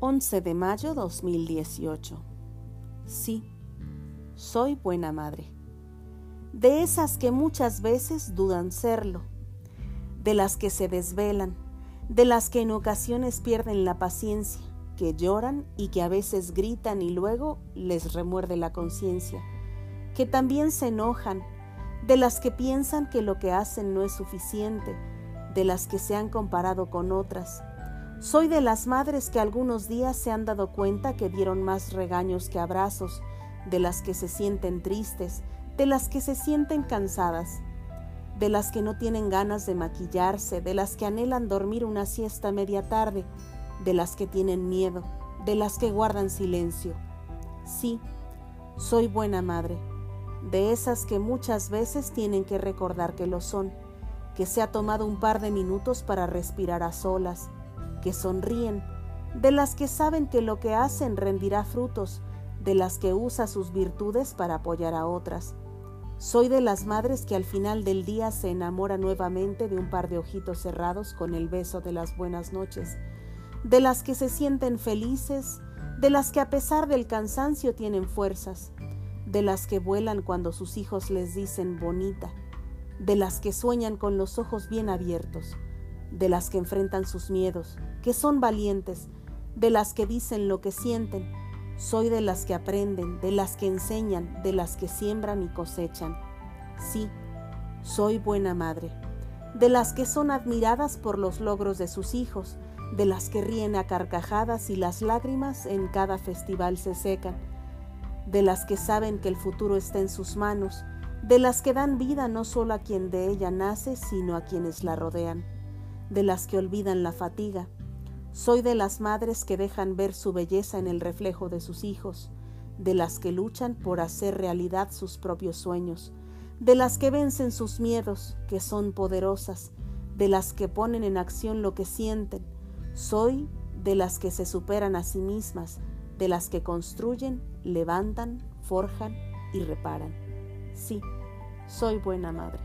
11 de mayo 2018. Sí, soy buena madre. De esas que muchas veces dudan serlo, de las que se desvelan, de las que en ocasiones pierden la paciencia, que lloran y que a veces gritan y luego les remuerde la conciencia, que también se enojan, de las que piensan que lo que hacen no es suficiente, de las que se han comparado con otras. Soy de las madres que algunos días se han dado cuenta que dieron más regaños que abrazos, de las que se sienten tristes, de las que se sienten cansadas, de las que no tienen ganas de maquillarse, de las que anhelan dormir una siesta media tarde, de las que tienen miedo, de las que guardan silencio. Sí, soy buena madre, de esas que muchas veces tienen que recordar que lo son, que se ha tomado un par de minutos para respirar a solas, que sonríen, de las que saben que lo que hacen rendirá frutos, de las que usa sus virtudes para apoyar a otras, soy de las madres que al final del día se enamora nuevamente de un par de ojitos cerrados con el beso de las buenas noches, de las que se sienten felices, de las que a pesar del cansancio tienen fuerzas, de las que vuelan cuando sus hijos les dicen bonita, de las que sueñan con los ojos bien abiertos, de las que enfrentan sus miedos, que son valientes, de las que dicen lo que sienten, soy de las que aprenden, de las que enseñan, de las que siembran y cosechan. Sí, soy buena madre. De las que son admiradas por los logros de sus hijos, de las que ríen a carcajadas y las lágrimas en cada festival se secan, de las que saben que el futuro está en sus manos, de las que dan vida no solo a quien de ella nace, sino a quienes la rodean, de las que olvidan la fatiga, soy de las madres que dejan ver su belleza en el reflejo de sus hijos, de las que luchan por hacer realidad sus propios sueños, de las que vencen sus miedos, que son poderosas, de las que ponen en acción lo que sienten. Soy de las que se superan a sí mismas, de las que construyen, levantan, forjan y reparan. Sí, soy buena madre.